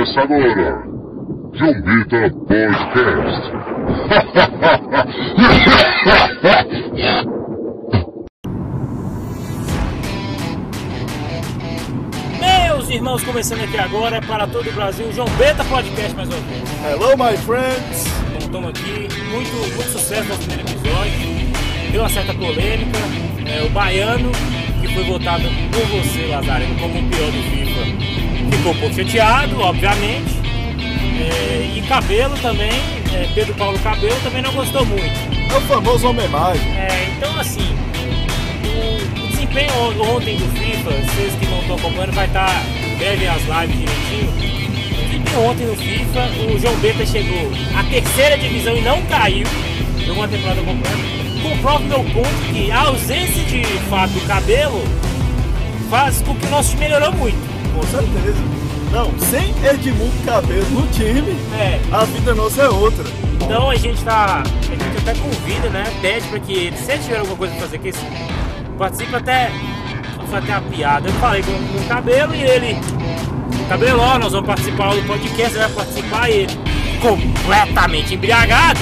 Começa agora, Jumbita Podcast. Meus irmãos, começando aqui agora para todo o Brasil, João Beta Podcast mais uma vez. Hello, my friends! Então, estamos aqui, muito, muito sucesso no primeiro episódio, deu uma certa polêmica, é, o baiano, que foi votado por você, Lazareno, como o pior do FIFA, ficou um pouco chateado, obviamente, É, e Cabelo também, é, Pedro Paulo Cabelo também não gostou muito. É o famoso homem-imagem. É, então assim, o, o desempenho on- ontem do FIFA, vocês que não estão acompanhando, vai estar breve as lives direitinho. O desempenho ontem no FIFA, o João Beta chegou à terceira divisão e não caiu, jogou uma temporada completa. Comprova o meu ponto que a ausência de fato do cabelo faz com que o nosso time melhorou muito. Com certeza. Não, sem Edmundo Cabelo no time, É, a vida nossa é outra. Então a gente tá. A gente até convida, né? Pede pra que ele, se ele tiver alguma coisa pra fazer, que ele participe até. Até a piada. Eu falei com, com o cabelo e ele. Cabelo, ó, nós vamos participar do podcast, ele vai participar e ele, completamente embriagado,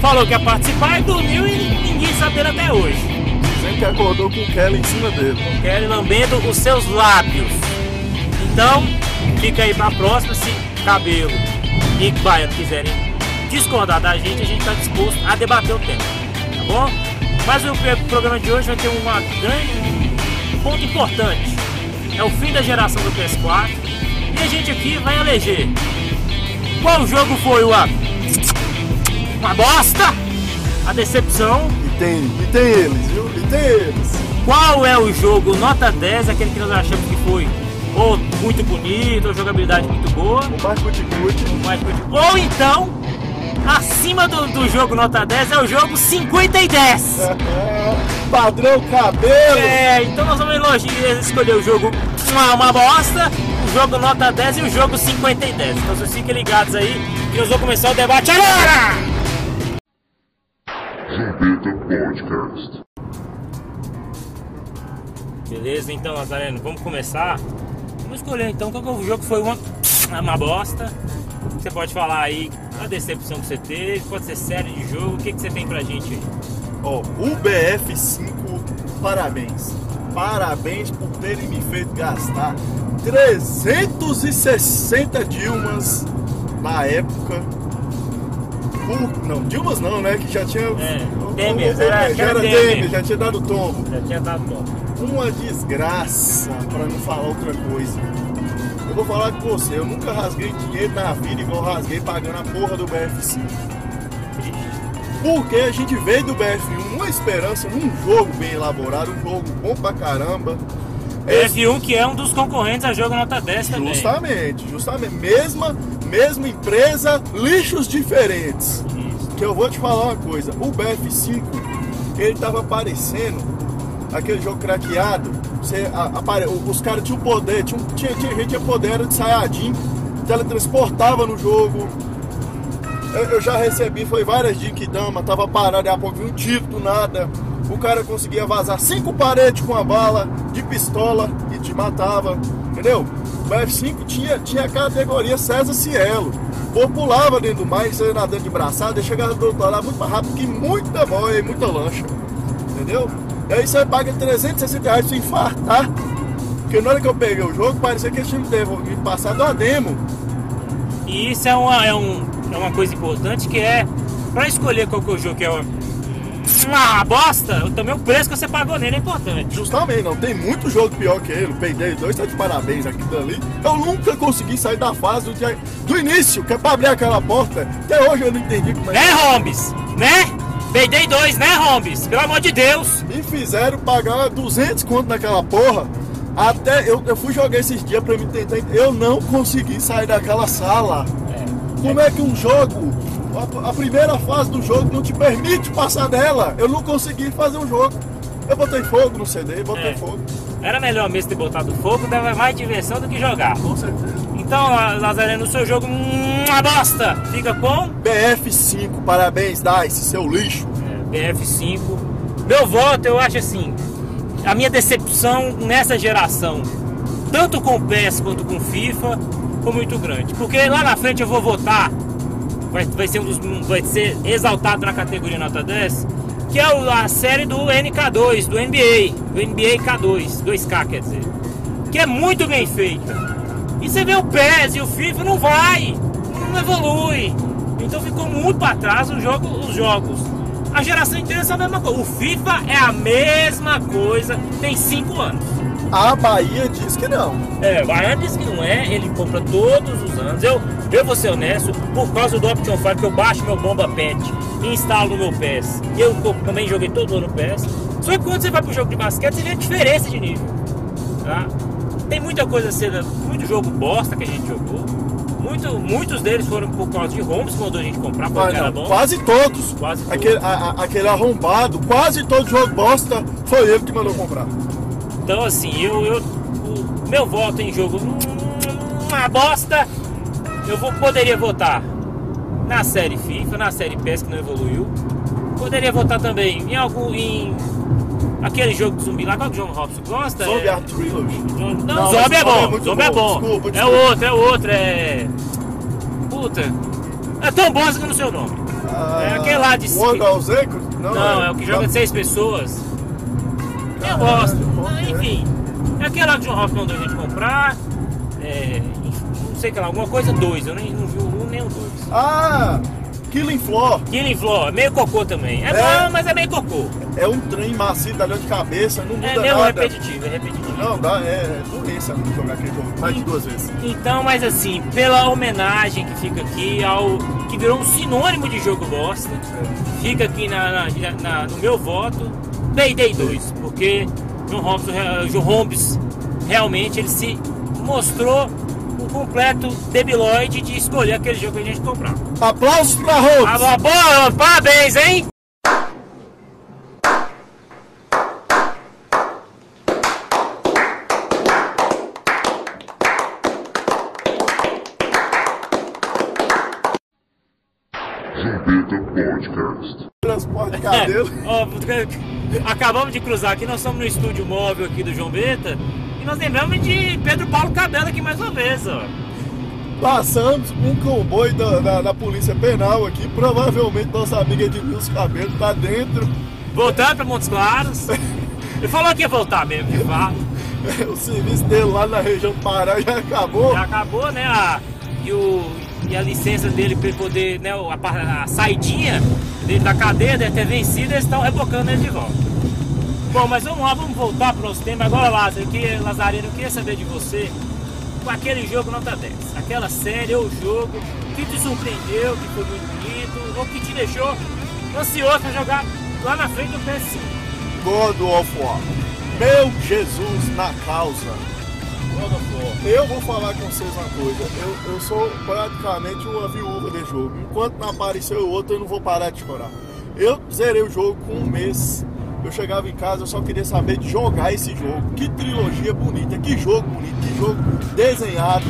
falou que ia participar e dormiu e ninguém sabendo até hoje. Que acordou com o Kelly em cima dele. Querem lambendo os seus lábios. Então, fica aí pra próxima. Se cabelo e baiano quiserem discordar da gente, a gente está disposto a debater o tema. Tá bom? Mas o pro- programa de hoje vai ter uma grande, um ponto importante. É o fim da geração do PS4. E a gente aqui vai eleger. Qual jogo foi uma, uma bosta? A decepção? E tem, e tem eles, viu? E tem eles. Qual é o jogo nota 10, aquele que nós achamos que foi ou muito bonito, ou jogabilidade muito boa, O mais cuticute. mas muito- ou então, acima do, do jogo nota 10 é o jogo 50 e 10. Padrão cabelo. É, então nós vamos elogiar, escolher o jogo uma, uma bosta, o jogo nota 10 e o jogo 50 e 10. Então vocês fiquem ligados aí que nós vamos começar o debate agora! Jumbita Podcast. Beleza, então, Lazareno, vamos começar. Vamos escolher então qual é o jogo que foi uma, uma bosta. Você pode falar aí a decepção que você teve, pode ser série de jogo, o que, que você tem pra gente aí? Ó, o BF5, parabéns. Parabéns por terem me feito gastar 360 Dilmas na época. Por- não, Dilmas não, né? Que já tinha. É, Temer, o- era- já era Temer. Já tinha dado tombo. Já tinha dado bom. Uma desgraça, pra não falar outra coisa. Eu vou falar com você, eu nunca rasguei dinheiro na vida igual rasguei pagando a porra do BF5. Porque a gente veio do BF1 numa esperança, num jogo bem elaborado, um jogo bom pra caramba. Esse- F1 que é um dos concorrentes a jogo nota 10 também. Justamente, justamente. Mesma, mesma empresa, lixos diferentes. Isso. Que eu vou te falar uma coisa, o BF5, ele tava parecendo aquele jogo craqueado. Você, a- apare- os caras tinham poder, tinha, tinha, tinha gente tinha poder de Sayajin, teletransportava no jogo. Eu, eu já recebi, foi várias Dama, tava parado, e a pouco um tiro do nada. O cara conseguia vazar cinco paredes com a bala de pistola e te matava, entendeu? O BF5 tinha, tinha a categoria César Cielo. Ou pulava dentro do mar, saia nadando de braçada, e chegava do outro lado muito mais rápido que muita boia e muita lancha. Entendeu? Aí você paga 360 reais você infartar. Porque na hora que eu peguei o jogo, parecia que eles tinham me me passado a demo. E isso é uma, é, um, é uma coisa importante que é pra escolher qual que é o jogo que é uma, uma bosta, também o preço que você pagou nele é importante. Justamente, não tem muito jogo pior que ele. Payday 2 tá de parabéns aqui dali. Eu nunca consegui sair da fase do, dia- do início, que é pra abrir aquela porta. Até hoje eu não entendi como é Né, Hombes? Né? Payday 2, né, Hombes? Pelo amor de Deus! Me fizeram pagar 200 conto naquela porra. Até eu, eu fui jogar esses dias pra me tentar. Eu não consegui sair daquela sala. Como é que um jogo, a, a primeira fase do jogo não te permite passar dela? Eu não consegui fazer o jogo. Eu botei fogo no CD, botei É. fogo. Era melhor mesmo ter botado fogo, dava mais diversão do que jogar. Com certeza. Então, La- Lazareno, o seu jogo, hum, uma bosta! Fica com BF5, parabéns, Dice, seu lixo. é, BF5. Meu voto, eu acho assim, a minha decepção nessa geração, tanto com o PES quanto com o FIFA, foi muito grande. Porque lá na frente eu vou votar, vai, vai, ser, um dos, vai ser exaltado na categoria nota 10, que é a série do NK2, do NBA, do NBA K2, 2K quer dizer, que é muito bem feita. E você vê o PES e o FIFA não vai, não evolui. Então ficou muito para trás os jogos, os jogos. A geração inteira é a mesma coisa. O FIFA é a mesma coisa, tem 5 anos. A Bahia diz que não. É, o Baiano diz que não é, ele compra todos os anos. Eu, eu vou ser honesto, por causa do Option 5 que eu baixo meu Bomba Pet e instalo no meu PES. Eu também joguei todo ano no PES. Só que quando você vai pro jogo de basquete, você vê a diferença de nível. Tá? Tem muita coisa sendo, muito jogo bosta que a gente jogou. Muito, muitos deles foram por causa de homes que mandou a gente comprar, porque Mas era bom. quase todos. Quase todos. aquele, a- a- aquele arrombado, quase todo jogo bosta, foi ele que mandou comprar. Então assim, eu, eu o meu voto em jogo hum, uma bosta. Eu vou, poderia votar na série FIFA, na série PES que não evoluiu. Poderia votar também em algum em aquele jogo de zumbi lá, qual que o John Robson gosta? Zombie é, Trilogy. John- não, Não, Zombie é bom, muito Zombie é bom. Desculpa, É desculpa. outro, é outro, é puta. É tão bosta que eu não sei o nome. É aquele lá de World of? Não, Não, é o que joga de seis pessoas. Eu gosto. Ah, enfim. É aquele lá que o John Hoff mandou a gente comprar. É, não sei o que lá, alguma coisa dois. Eu nem não vi o um nem o dois. Ah, Killing Floor Killing Floor, é meio cocô também. É, É. bom, mas é meio cocô. é um trem macio, dá dor de cabeça, não muda É nada. repetitivo, é repetitivo. Não, dá, é, é doença jogar aquele jogo mais de duas vezes. Então, mas assim, pela homenagem que fica aqui ao que virou um sinônimo de jogo bosta, fica aqui na, na- na- no meu voto, Payday 2, porque John Holmes, o John Holmes realmente ele se mostrou completo debilóide de escolher aquele jogo que a gente comprar. Aplausos pra Rhodes! Ah, boa, parabéns, hein? Podcast. Transporte de cabelo. Ó, acabamos de cruzar aqui, nós estamos no estúdio móvel aqui do João Beta nós lembramos de Pedro Paulo Cabela aqui mais uma vez, ó. Passamos um cowboy da, da, da polícia penal aqui. Provavelmente nossa amiga Edmilson Cabelo tá dentro. Voltando para Montes Claros. Ele falou que ia voltar mesmo, de fato. O serviço dele lá na região do Pará já acabou. Já acabou, né? A, e, o, e a licença dele para ele poder, né? A, a saidinha dele da cadeia deve ter vencido, eles estão rebocando ele de volta. Bom, mas vamos lá, vamos voltar para o nosso tema. Agora, Lázaro, eu queria, Lazarino, eu queria saber de você com aquele jogo nota 10. Aquela série ou jogo que te surpreendeu, que foi muito bonito, ou que te deixou ansioso para jogar lá na frente do PS5. God of War. Meu Jesus na causa. God of War. Eu vou falar com vocês uma coisa. Eu, eu sou praticamente uma viúva de jogo. Enquanto não aparecer o outro, eu não vou parar de chorar. Eu zerei o jogo com um mês. Eu chegava em casa, eu só queria saber de jogar esse jogo. Que trilogia bonita, que jogo bonito, que jogo desenhado.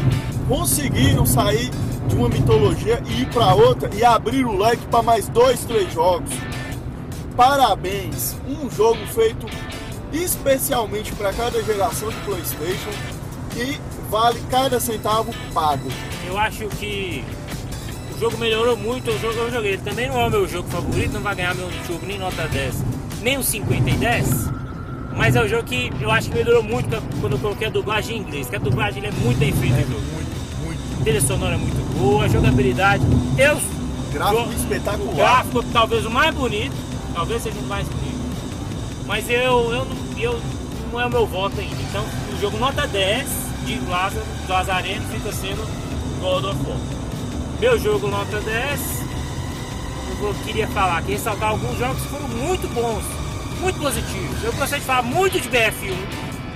Conseguiram sair de uma mitologia e ir para outra e abrir o leque para mais dois, três jogos. Parabéns! Um jogo feito especialmente para cada geração de PlayStation e vale cada centavo pago. Eu acho que o jogo melhorou muito, o jogo eu joguei. Ele também não é o meu jogo favorito, não vai ganhar meu jogo nem nota 10, nem o 50 em 10. Mas é um jogo que eu acho que melhorou muito quando eu coloquei a dublagem em inglês, que a dublagem é muito bem feita. jogo. Muito, muito. A trilha sonora é muito boa, a jogabilidade. Eu, Gráfico jo- espetacular. O gráfico talvez o mais bonito, talvez seja o mais bonito. Mas eu, eu, não- eu não é o meu voto ainda. Então o jogo nota 10 de Lázaro, Lazareno fica sendo God of War. Meu jogo nota 10, eu queria falar que ressaltar alguns jogos que foram muito bons, muito positivos. Eu gostaria de falar muito de BF1.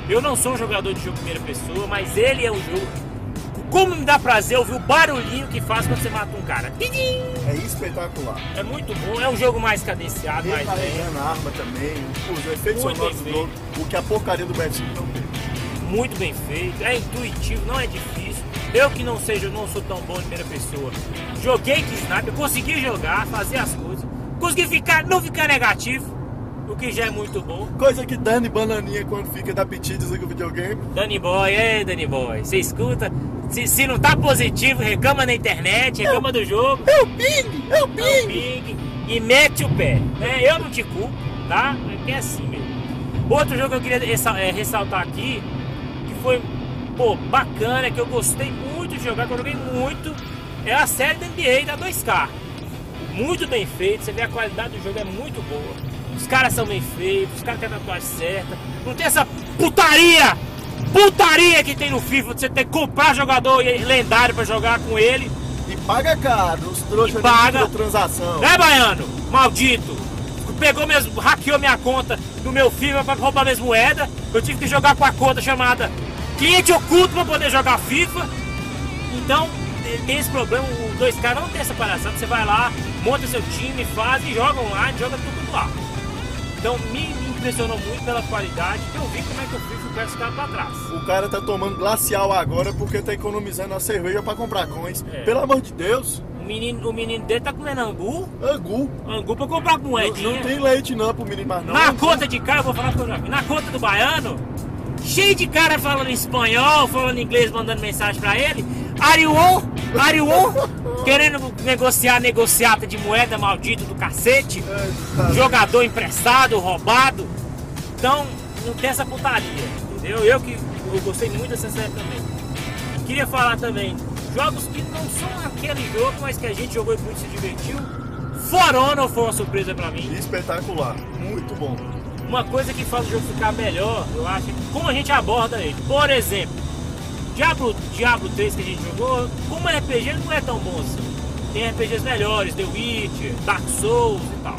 Eu não sou um jogador de jogo primeira pessoa, mas ele é um jogo. Como me dá prazer ouvir o barulhinho que faz quando você mata um cara. É espetacular. É muito bom, é um jogo mais cadenciado, Ele mais a arma também, os efeitos sonoros do jogo, o que a porcaria do BF5 não tem. muito bem feito, é intuitivo, não é difícil. Eu que não seja, não sou tão bom em primeira pessoa. Joguei de sniper, consegui jogar, fazer as coisas, consegui ficar, não ficar negativo. o que já é muito bom. Coisa que Dani Bananinha quando fica da petit desliga o videogame. Danny Boy, ei Danny Boy, você escuta? Se, se não tá positivo, reclama na internet, reclama do jogo. É o ping! É o ping! ping e mete o pé. Né? Eu não te culpo, tá? É que é assim mesmo. Outro jogo que eu queria é, ressaltar aqui, que foi pô, bacana, que eu gostei muito de jogar, que eu joguei muito, é a série da NBA da 2K. Muito bem feito, você vê a qualidade do jogo é muito boa. Os caras são bem feitos, os caras têm a tatuagem certa. Não tem essa putaria! Putaria que tem no FIFA, de você ter que comprar jogador lendário pra jogar com ele. E paga caro, os trouxas paga. transação. Né, Baiano? Maldito! Pegou mesmo, hackeou minha conta do meu FIFA pra roubar minhas moedas. Eu tive que jogar com a conta chamada cliente oculto pra poder jogar FIFA. Então, tem esse problema, o 2K não tem essa palhaçada. Você vai lá, monta seu time, faz e joga online, joga tudo lá. Então, me, impressionou muito pela qualidade. Eu vi como é que o FIFA pega os caras pra trás. O cara tá tomando glacial agora porque tá economizando a cerveja pra comprar coins. É. Pelo amor de Deus, O menino, o menino dele tá comendo angu, angu. angu pra comprar Não, moedinha. não tem leite não pro menino mais não. Na conta de cara, eu vou falar você, na conta do baiano, cheio de cara falando espanhol, falando inglês, mandando mensagem pra ele. Arion, Arion, querendo negociar negociata de moeda maldito do cacete. Jogador emprestado, roubado. Então, não tem essa putaria, entendeu? Eu que eu gostei muito dessa série também. Queria falar também, jogos que não são aquele jogo, mas que a gente jogou e muito se divertiu. For Honor foi uma surpresa pra mim. Espetacular, muito bom. Uma coisa que faz o jogo ficar melhor, eu acho, é como a gente aborda ele. Por exemplo, Diablo, Diablo 3 que a gente jogou, como RPG não é tão bom assim. Tem RPGs melhores, The Witcher, Dark Souls e tal.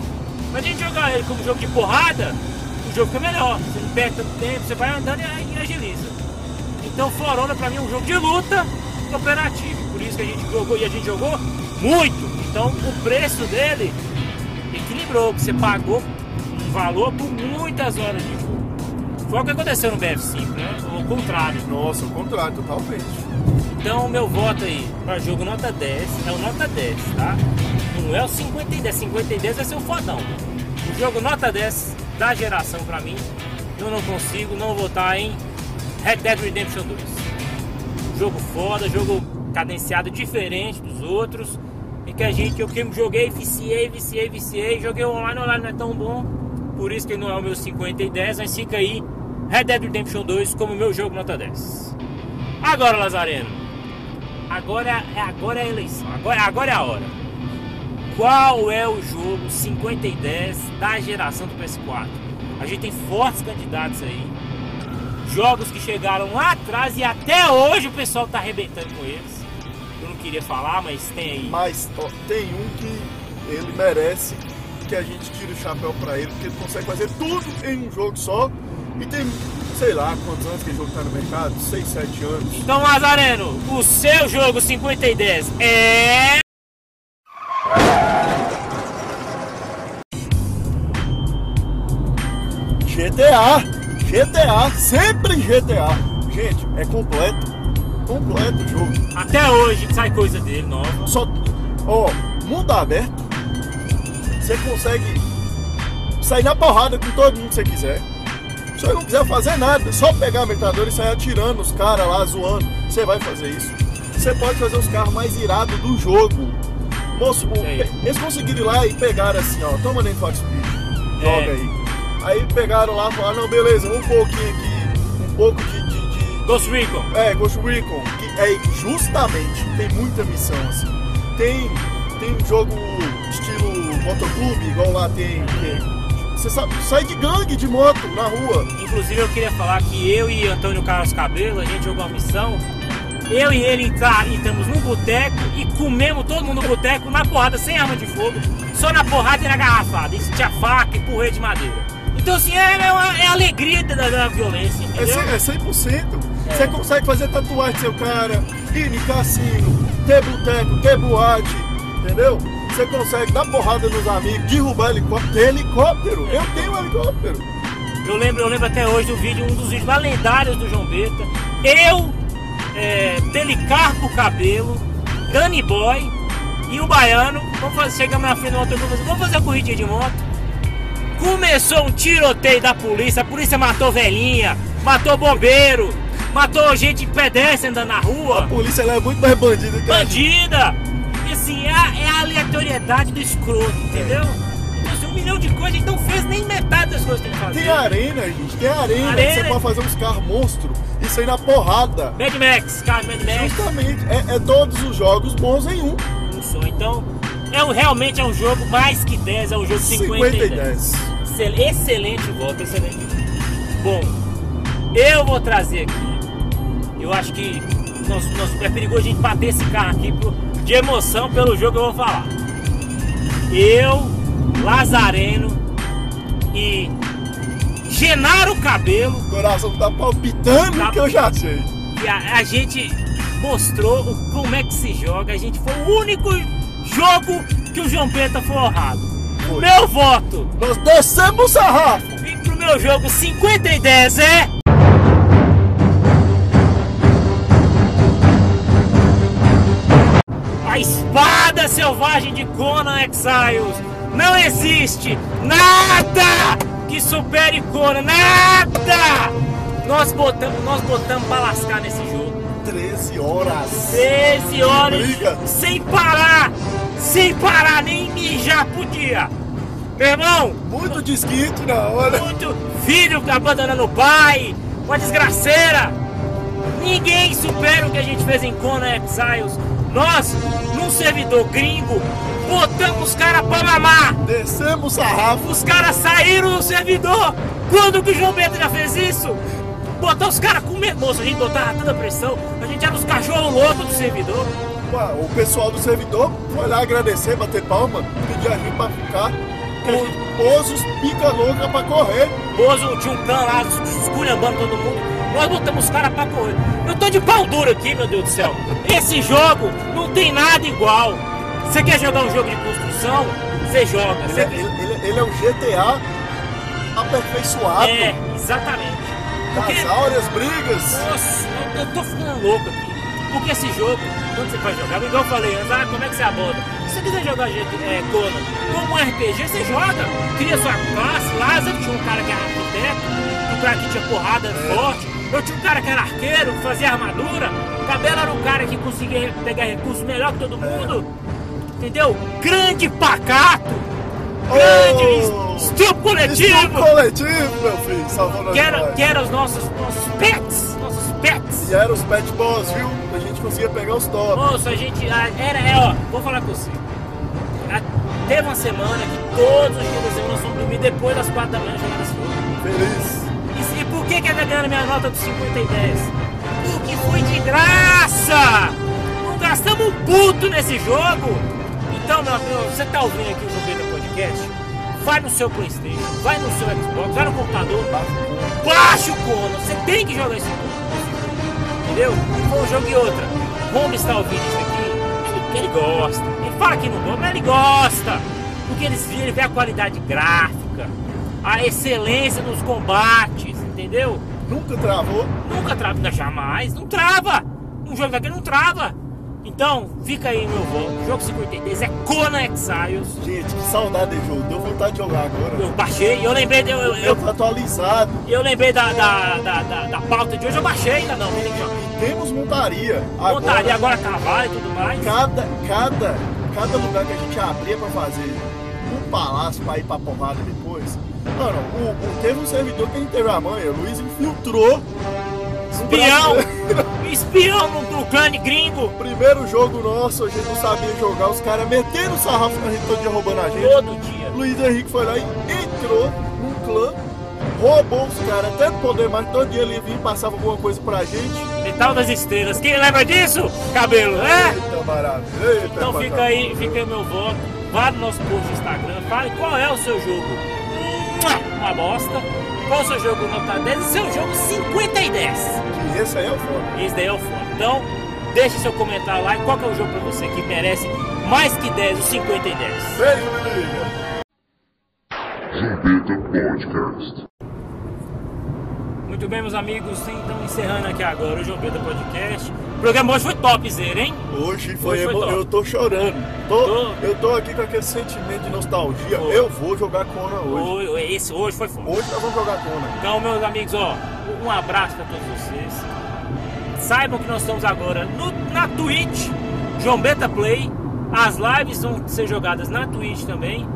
Mas a gente jogar ele como jogo de porrada, o jogo fica melhor. Você não perde tanto tempo, você vai andando e agiliza. Então For Honor pra mim é um jogo de luta cooperativo. Por isso que a gente jogou e a gente jogou muito. Então o preço dele equilibrou, que você pagou valor por muitas horas de jogo. Foi o que aconteceu no BF5, né? O contrário. Nossa, o contrário, totalmente. Então o meu voto aí para jogo nota 10 é o nota 10, tá? Não é o 50 e 10, 50 e 10 vai ser o fodão. O jogo nota 10 da geração pra mim, eu não consigo não votar em Red Dead Redemption 2. Jogo foda, jogo cadenciado diferente dos outros. E que a gente, eu que joguei, viciei, viciei, viciei, joguei online, online não é tão bom. Por isso que não é o meu 50 e 10, mas fica aí Red Dead Redemption 2 como meu jogo nota 10. Agora, Lazareno. Agora é, agora é a eleição. Agora, agora é a hora. Qual é o jogo 50 e 10 da geração do PS4? A gente tem fortes candidatos aí. Jogos que chegaram lá atrás e até hoje o pessoal tá arrebentando com eles. Eu não queria falar, mas tem aí. Mas ó, tem um que ele merece que a gente tire o chapéu pra ele, porque ele consegue fazer tudo em um jogo só. E tem, sei lá, quantos anos que o jogo tá no mercado? 6, 7 anos. Então, Lazareno, o seu jogo 50 e 10 é. GTA! GTA! Sempre GTA! Gente, é completo. Completo o jogo. Até hoje sai coisa dele nova. Só, ó, mundo aberto. Você consegue sair na porrada com todo mundo que você quiser. Se você não quiser fazer nada, só pegar a metralhadora e sair atirando os caras lá, zoando. Você vai fazer isso. Você pode fazer os carros mais irados do jogo. Moço, eles conseguiram ir lá e pegaram assim, ó, toma nem Fox Speed, joga É. aí. Aí pegaram lá e falaram, não, beleza, um pouquinho aqui, um pouco de- de- de, Ghost Recon. é, Ghost Recon, que é justamente, tem muita missão assim. Tem, tem jogo estilo motoclube, igual lá tem. você sabe, sai de gangue de moto na rua. Inclusive eu queria falar que eu e Antônio Carlos Cabelo, a gente jogou uma missão. Eu e ele entra- entramos num boteco e comemos todo mundo no boteco na porrada, sem arma de fogo, só na porrada e na garrafada. Isso tinha faca e porrete de madeira. Então assim, é, é, é a alegria da, da violência, É, entendeu? 100%. É 100%. É. Você consegue fazer tatuagem do seu cara, ir em cassino, ter boteco, ter boate, entendeu? Você consegue dar porrada nos amigos, derrubar helicóptero, ter helicóptero. Eu tenho um helicóptero. Eu lembro, eu lembro até hoje do vídeo, um dos vídeos lá lendários do João Beta. Eu, é, Policarpo Cabelo, Danny Boy e o Baiano. Vamos fazer, chegamos na frente do motor, vamos fazer, vamos fazer a corridinha de moto. Começou um tiroteio da polícia, a polícia matou velhinha, matou bombeiro, matou gente pedestre andando na A rua, polícia ela é muito mais bandida que a bandida. Assim, é a, é a aleatoriedade do escroto, entendeu? Então, assim, um milhão de coisas, a gente não fez nem metade das coisas que tem que fazer. Tem arena, gente, tem arena. Arena. Você pode fazer uns carros monstro e sair na porrada. Mad Max, cara, Mad Max. Justamente, é, é todos os jogos bons em um. um só. Então, é um, realmente é um jogo mais que 10, é um jogo 50, 50 e e 10. 10. Excel- Excelente voto, excelente. Bom, eu vou trazer aqui. Eu acho que nós, nós- é perigoso a gente bater esse carro aqui por- de emoção pelo jogo que eu vou falar. Eu, Lazareno e Genaro Cabelo O coração tá palpitando Tá. que eu já sei. e a, a gente mostrou o- como é que se joga. A gente foi o único jogo que o João Peta foi honrado. Foi. meu voto Nós descemos o sarrafo. e pro meu jogo 50 e 10 é. Espada selvagem de Conan Exiles. Não existe nada que supere Conan, nada! Nós botamos, nós botamos pra lascar nesse jogo. 13 horas. 13 horas Briga. sem parar, sem parar, nem mijar podia. Meu irmão, Muito desquite na hora. muito filho abandonando o pai, uma desgraceira. Ninguém supera o que a gente fez em Conan Exiles. Nós, num servidor gringo, botamos os caras pra mamar. Descemos o sarrafo. Os caras saíram do servidor. Quando que o João Bento já fez isso? Botar os caras com medo. Moço, a gente botava tanta pressão. A gente era os cachorros loucos do servidor. Ué, O pessoal do servidor foi lá agradecer, bater palma, pedir a gente pra ficar. O- Pôs os pica louca pra correr. Bozo tinha um cão lá, esculhambando todo mundo. Nós botamos os caras pra correr. Eu tô de pau duro aqui, meu Deus do céu. Esse jogo não tem nada igual. Você quer jogar um jogo de construção? Você joga. Ele Você é, ele- ele- é o GTA aperfeiçoado. É, exatamente. Porque, Das áureas brigas. nossa, eu, eu tô ficando louco aqui. Porque esse jogo, quando você vai jogar, igual eu falei antes, ah, como é que você aborda? Se você quiser jogar é, Conan, como um RPG, você joga, cria sua classe. Lázaro tinha um cara que era arquiteto, um cara que tinha porrada forte. Eu tinha um cara que era arqueiro, que fazia armadura. Cabelo era um cara que conseguia pegar recursos melhor que todo mundo. Entendeu? Grande pacato. Grande Oh, estupro coletivo. Estupro coletivo, meu filho, salvando Que era, que era os nossos, nossos pets. Nossos pets. E era os pet boss, viu? A gente conseguia pegar os top. Moço, a gente. Era, é, ó, vou falar com você. Teve uma semana que todos os dias da semana nós fomos dormir depois das 4 da manhã jogando esse jogo. Feliz. Que que ele ganhando minha nota dos 50 e 10? Porque foi de graça! Não gastamos um puto nesse jogo! Então, meu amigo, você tá ouvindo aqui o Jogueira Podcast? Vai no seu Playstation, vai no seu Xbox, vai no computador, baixa o Conan, você tem que jogar esse jogo. Entendeu? Um jogo e outra. Como está ouvindo isso aqui, ele, gosta. Ele fala que não gosta, mas ele gosta. Porque ele vê a qualidade gráfica, a excelência nos combates, entendeu? Nunca travou. Nunca trava, não, jamais, não trava. Um jogo daquele não trava. Então, fica aí meu voto. Jogo 53 é Conan Exiles. Gente, que saudade de jogo. Deu vontade de jogar agora. Eu baixei, eu lembrei, de- eu, eu, Eu eu, tô atualizado. eu lembrei da, da, da, da, da pauta de hoje, eu baixei ainda não. Temos montaria. Montaria agora cavalo e tudo mais. Cada, cada, cada lugar que a gente abria pra fazer um palácio pra ir pra porrada depois. Mano, o, o- teve um servidor que a gente teve a manha, o Luiz infiltrou. Espião! Espião no, clã gringo! Primeiro jogo nosso, a gente não sabia jogar, os caras metendo o sarrafo na gente todo dia roubando a gente. Todo dia. Luiz Henrique foi lá e entrou num clã, roubou os caras até não poder mais, todo dia ele vinha e passava alguma coisa pra gente. Metal das Estrelas. Quem lembra disso? Cabelo, é? Eita maravilha, eita Então fica aí, fica aí meu voto. Vá no nosso post no Instagram, fale qual é o seu jogo. Uma bosta. Qual é o seu jogo nota 10 e seu jogo 50 e 10. Que esse aí é o foda. Esse daí é o foda. Então, deixe seu comentário lá e qual que é o jogo pra você que merece mais que 10, o 50 e 10. Veio, me liga. Gambeta Podcast. Muito bem, meus amigos, então encerrando aqui agora o João Beta Podcast. O programa hoje foi topzera, hein? Hoje foi, Hoje foi top. eu tô chorando. Tô, Tô. Eu tô aqui com aquele sentimento de nostalgia. Foi. Eu vou jogar Kona hoje. Hoje, esse hoje foi foda. Hoje nós vamos jogar Kona. Então, meus amigos, ó, um abraço para todos vocês. Saibam que nós estamos agora no, na Twitch, João Beta Play. As lives vão ser jogadas na Twitch também.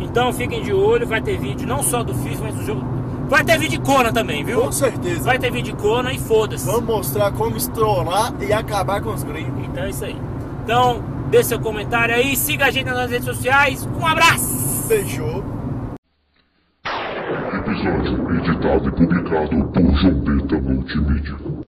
Então fiquem de olho, vai ter vídeo não só do FIFA, mas do jogo. Vai ter vídeo de Kona também, viu? Com certeza. Vai ter vídeo de Kona e foda-se. Vamos mostrar como estourar e acabar com os gringos. Então é isso aí. Então, deixe seu comentário aí, siga a gente nas redes sociais. Um abraço! Fechou. Episódio editado e publicado por João Beta Multimídia.